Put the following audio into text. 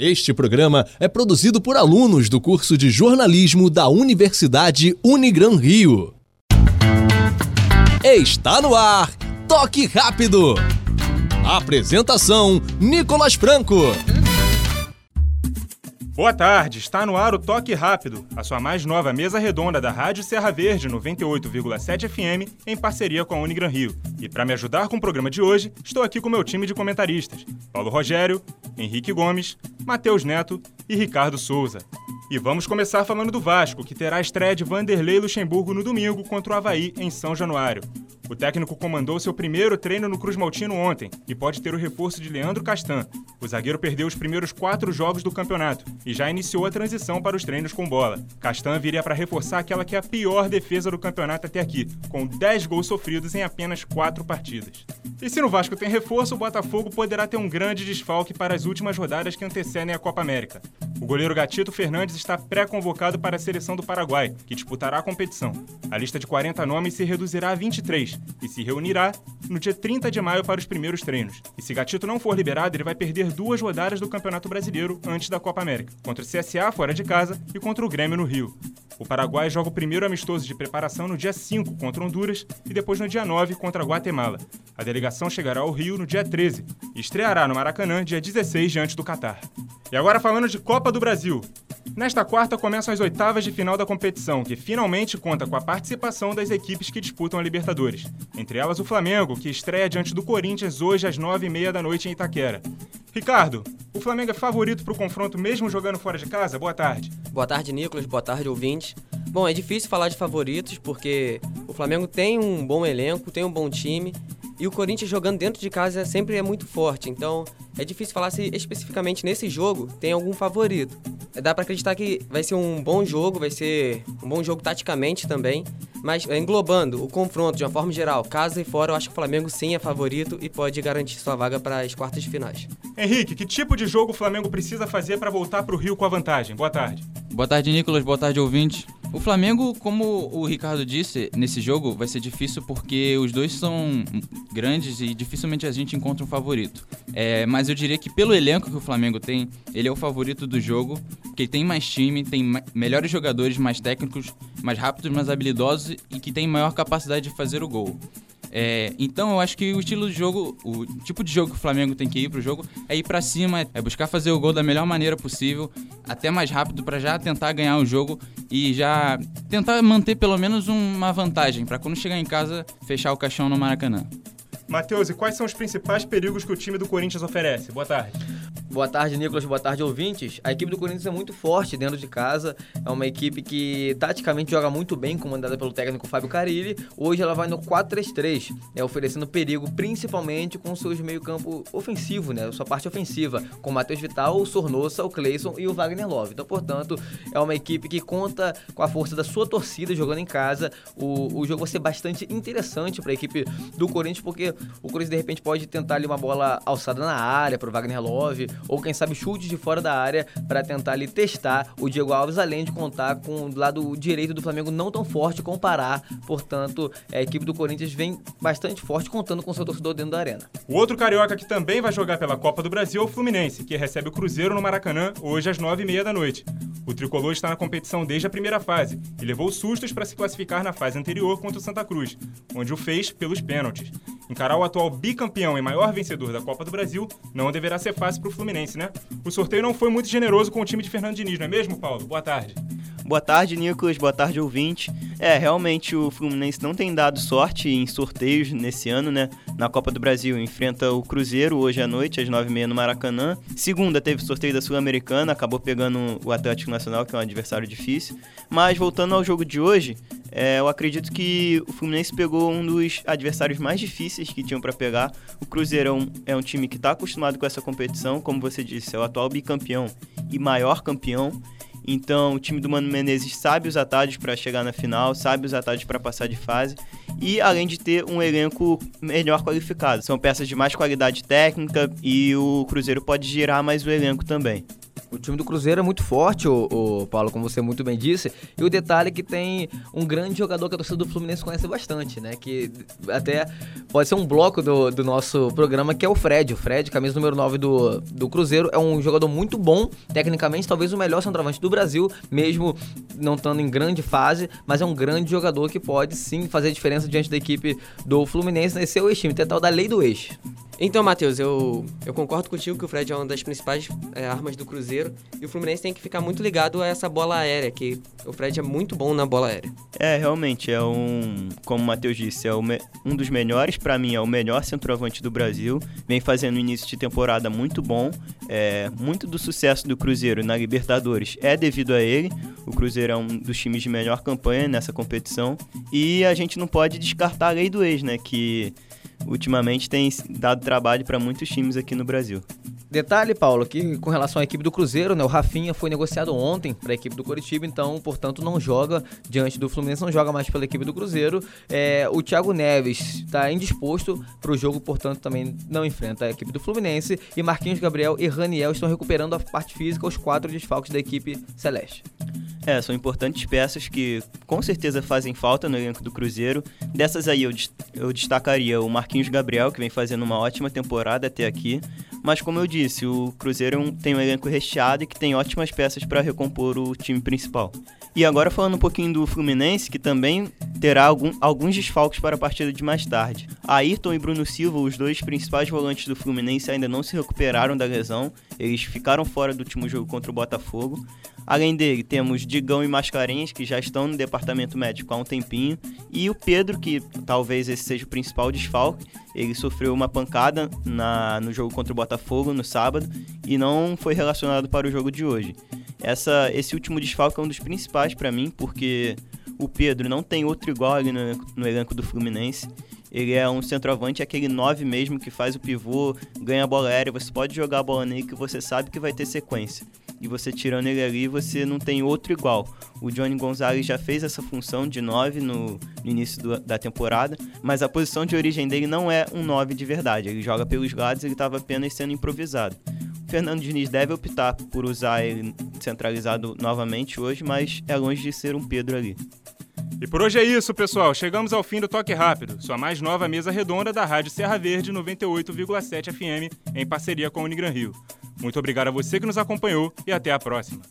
Este programa é produzido por alunos do curso de jornalismo da Universidade Unigran Rio. Está no ar, Toque Rápido. Apresentação: Nicolas Franco. Boa tarde, está no ar o Toque Rápido, a sua mais nova mesa redonda da Rádio Serra Verde 98,7 FM, em parceria com a Unigran Rio. E para me ajudar com o programa de hoje, estou aqui com meu time de comentaristas: Paulo Rogério, Henrique Gomes, Matheus Neto e Ricardo Souza. E vamos começar falando do Vasco, que terá a estreia de Vanderlei Luxemburgo no domingo contra o Havaí, em São Januário. O técnico comandou seu primeiro treino no Cruz Maltino ontem e pode ter o reforço de Leandro Castan. O zagueiro perdeu os primeiros quatro jogos do campeonato e já iniciou a transição para os treinos com bola. Castan viria para reforçar aquela que é a pior defesa do campeonato até aqui, com 10 gols sofridos em apenas quatro partidas. E se no Vasco tem reforço, o Botafogo poderá ter um grande desfalque para as últimas rodadas que antecedem a Copa América. O goleiro Gatito Fernandes está pré-convocado para a seleção do Paraguai, que disputará a competição. A lista de 40 nomes se reduzirá a 23 e se reunirá no dia 30 de maio para os primeiros treinos. E se Gatito não for liberado, ele vai perder duas rodadas do Campeonato Brasileiro antes da Copa América, contra o CSA fora de casa e contra o Grêmio no Rio. O Paraguai joga o primeiro amistoso de preparação no dia 5 contra Honduras e depois no dia 9 contra Guatemala. A delegação chegará ao Rio no dia 13 e estreará no Maracanã dia 16 diante do Catar. E agora falando de Copa do Brasil. Nesta quarta começam as oitavas de final da competição, que finalmente conta com a participação das equipes que disputam a Libertadores. Entre elas o Flamengo, que estreia diante do Corinthians hoje às nove e meia da noite em Itaquera. Ricardo, o Flamengo é favorito para o confronto mesmo jogando fora de casa? Boa tarde. Boa tarde, Nicolas. Boa tarde, ouvintes. Bom, é difícil falar de favoritos porque o Flamengo tem um bom elenco, tem um bom time e o Corinthians jogando dentro de casa sempre é muito forte, então é difícil falar se especificamente nesse jogo tem algum favorito. Dá para acreditar que vai ser um bom jogo, vai ser um bom jogo taticamente também, mas englobando o confronto de uma forma geral, casa e fora, eu acho que o Flamengo sim é favorito e pode garantir sua vaga para as quartas de finais. Henrique, que tipo de jogo o Flamengo precisa fazer para voltar para o Rio com a vantagem? Boa tarde. Boa tarde, Nicolas. Boa tarde, ouvinte. O Flamengo, como o Ricardo disse, nesse jogo vai ser difícil porque os dois são grandes e dificilmente a gente encontra um favorito. É, mas eu diria que pelo elenco que o Flamengo tem, ele é o favorito do jogo, que tem mais time, tem melhores jogadores, mais técnicos, mais rápidos, mais habilidosos e que tem maior capacidade de fazer o gol. É, então eu acho que o estilo de jogo, o tipo de jogo que o Flamengo tem que ir pro jogo é ir para cima, é buscar fazer o gol da melhor maneira possível, até mais rápido para já tentar ganhar o jogo e já tentar manter pelo menos uma vantagem para quando chegar em casa fechar o caixão no Maracanã. Matheus, e quais são os principais perigos que o time do Corinthians oferece? Boa tarde. Boa tarde, Nicolas. Boa tarde, ouvintes. A equipe do Corinthians é muito forte dentro de casa. É uma equipe que taticamente joga muito bem, comandada pelo técnico Fábio Carilli. Hoje ela vai no 4-3-3, né, oferecendo perigo principalmente com seus meio-campo ofensivo, né, sua parte ofensiva, com o Matheus Vital, o Sornosa, o Cleison e o Wagner Love. Então, portanto, é uma equipe que conta com a força da sua torcida jogando em casa. O, o jogo vai ser bastante interessante para a equipe do Corinthians, porque o Corinthians de repente pode tentar ali uma bola alçada na área para o Wagner Love ou quem sabe chutes de fora da área para tentar ali testar o Diego Alves, além de contar com o lado direito do Flamengo não tão forte com o Pará. Portanto, a equipe do Corinthians vem bastante forte, contando com seu torcedor dentro da arena. O outro carioca que também vai jogar pela Copa do Brasil é o Fluminense, que recebe o Cruzeiro no Maracanã hoje às nove e meia da noite. O tricolor está na competição desde a primeira fase e levou sustos para se classificar na fase anterior contra o Santa Cruz, onde o fez pelos pênaltis. Encarar o atual bicampeão e maior vencedor da Copa do Brasil não deverá ser fácil para o Fluminense, né? O sorteio não foi muito generoso com o time de Fernando Diniz, não é mesmo, Paulo? Boa tarde. Boa tarde, Nicolas. Boa tarde, ouvinte. É, realmente o Fluminense não tem dado sorte em sorteios nesse ano, né? Na Copa do Brasil enfrenta o Cruzeiro hoje à noite, às 9h30 no Maracanã. Segunda teve sorteio da Sul-Americana, acabou pegando o Atlético Nacional, que é um adversário difícil. Mas voltando ao jogo de hoje, é, eu acredito que o Fluminense pegou um dos adversários mais difíceis que tinham para pegar. O Cruzeiro é um, é um time que está acostumado com essa competição, como você disse, é o atual bicampeão e maior campeão. Então, o time do Mano Menezes sabe os atalhos para chegar na final, sabe os atalhos para passar de fase e além de ter um elenco melhor qualificado. São peças de mais qualidade técnica e o Cruzeiro pode girar mais o elenco também. O time do Cruzeiro é muito forte, o, o, Paulo, como você muito bem disse. E o detalhe é que tem um grande jogador que a torcida do Fluminense conhece bastante, né? Que até pode ser um bloco do, do nosso programa, que é o Fred. O Fred, camisa número 9 do, do Cruzeiro, é um jogador muito bom, tecnicamente, talvez o melhor centroavante do Brasil, mesmo não estando em grande fase, mas é um grande jogador que pode sim fazer diferença diante da equipe do Fluminense nesse seu ex-time. Tem tal da lei do ex. Então, Matheus, eu, eu concordo contigo que o Fred é uma das principais é, armas do Cruzeiro e o Fluminense tem que ficar muito ligado a essa bola aérea, que o Fred é muito bom na bola aérea. É, realmente, é um, como o Matheus disse, é um dos melhores, para mim, é o melhor centroavante do Brasil. Vem fazendo início de temporada muito bom. É, muito do sucesso do Cruzeiro na Libertadores é devido a ele. O Cruzeiro é um dos times de melhor campanha nessa competição. E a gente não pode descartar a lei do ex, né? Que ultimamente tem dado trabalho para muitos times aqui no Brasil. Detalhe, Paulo, que com relação à equipe do Cruzeiro, né, o Rafinha foi negociado ontem para a equipe do Coritiba, então, portanto, não joga diante do Fluminense, não joga mais pela equipe do Cruzeiro. É, o Thiago Neves está indisposto para o jogo, portanto, também não enfrenta a equipe do Fluminense. E Marquinhos Gabriel e Raniel estão recuperando a parte física, os quatro desfalques da equipe celeste. É, são importantes peças que com certeza fazem falta no elenco do Cruzeiro. Dessas aí eu, eu destacaria o Marquinhos Gabriel, que vem fazendo uma ótima temporada até aqui. Mas como eu disse, o Cruzeiro é tem um elenco recheado e que tem ótimas peças para recompor o time principal. E agora falando um pouquinho do Fluminense, que também terá algum, alguns desfalques para a partida de mais tarde. Ayrton e Bruno Silva, os dois principais volantes do Fluminense, ainda não se recuperaram da lesão. Eles ficaram fora do último jogo contra o Botafogo. Além dele, temos Digão e Mascarenhas, que já estão no departamento médico há um tempinho. E o Pedro, que talvez esse seja o principal desfalque. Ele sofreu uma pancada na, no jogo contra o Botafogo no sábado e não foi relacionado para o jogo de hoje. Essa, esse último desfalque é um dos principais para mim, porque o Pedro não tem outro igual ali no, no elenco do Fluminense. Ele é um centroavante, aquele 9 mesmo que faz o pivô, ganha a bola aérea, você pode jogar a bola nele que você sabe que vai ter sequência. E você tirando ele ali, você não tem outro igual. O Johnny Gonzalez já fez essa função de 9 no, no início do, da temporada, mas a posição de origem dele não é um 9 de verdade. Ele joga pelos lados, ele estava apenas sendo improvisado. O Fernando Diniz deve optar por usar ele centralizado novamente hoje, mas é longe de ser um Pedro ali. E por hoje é isso, pessoal. Chegamos ao fim do Toque Rápido, sua mais nova mesa redonda da Rádio Serra Verde 98,7 FM, em parceria com o Unigran Rio. Muito obrigado a você que nos acompanhou e até a próxima.